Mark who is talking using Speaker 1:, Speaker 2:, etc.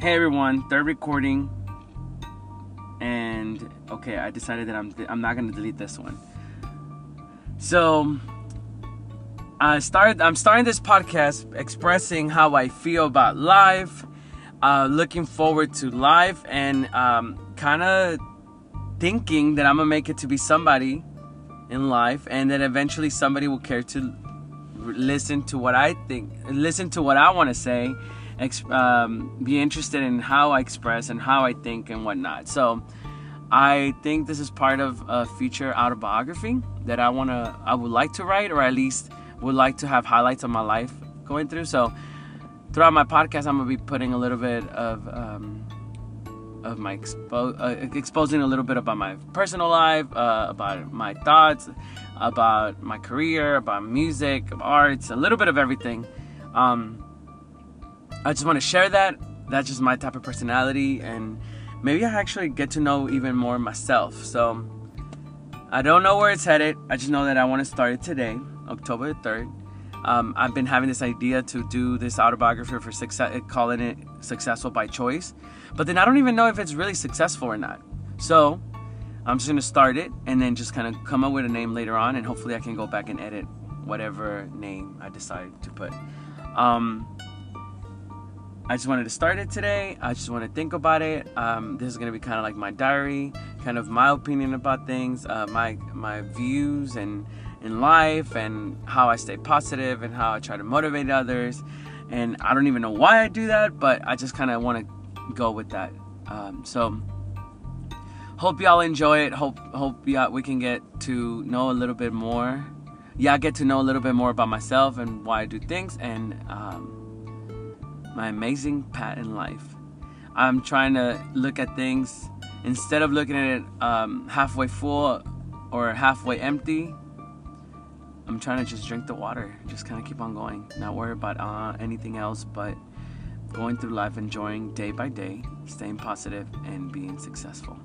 Speaker 1: Hey everyone, third recording. And okay, I decided that I'm I'm not gonna delete this one. So I started I'm starting this podcast expressing how I feel about life, uh, looking forward to life, and um, kind of thinking that I'm gonna make it to be somebody in life, and that eventually somebody will care to listen to what I think, listen to what I want to say um, be interested in how I express and how I think and whatnot. So I think this is part of a future autobiography that I wanna, I would like to write, or at least would like to have highlights of my life going through. So throughout my podcast, I'm gonna be putting a little bit of. Um, of my expo- uh, exposing a little bit about my personal life, uh, about my thoughts, about my career, about music, arts, a little bit of everything. Um, I just want to share that. That's just my type of personality, and maybe I actually get to know even more myself. So I don't know where it's headed. I just know that I want to start it today, October 3rd. Um, I've been having this idea to do this autobiography for success, calling it successful by choice, but then I don't even know if it's really successful or not. So I'm just gonna start it and then just kind of come up with a name later on, and hopefully I can go back and edit whatever name I decide to put. Um, I just wanted to start it today. I just want to think about it. Um, this is gonna be kind of like my diary, kind of my opinion about things, uh, my my views and in life, and how I stay positive and how I try to motivate others. And I don't even know why I do that, but I just kind of want to go with that. Um, so hope y'all enjoy it. Hope hope y'all, we can get to know a little bit more. Yeah, get to know a little bit more about myself and why I do things and. Um, my amazing path in life. I'm trying to look at things instead of looking at it um, halfway full or halfway empty. I'm trying to just drink the water, just kind of keep on going, not worry about uh, anything else, but going through life, enjoying day by day, staying positive, and being successful.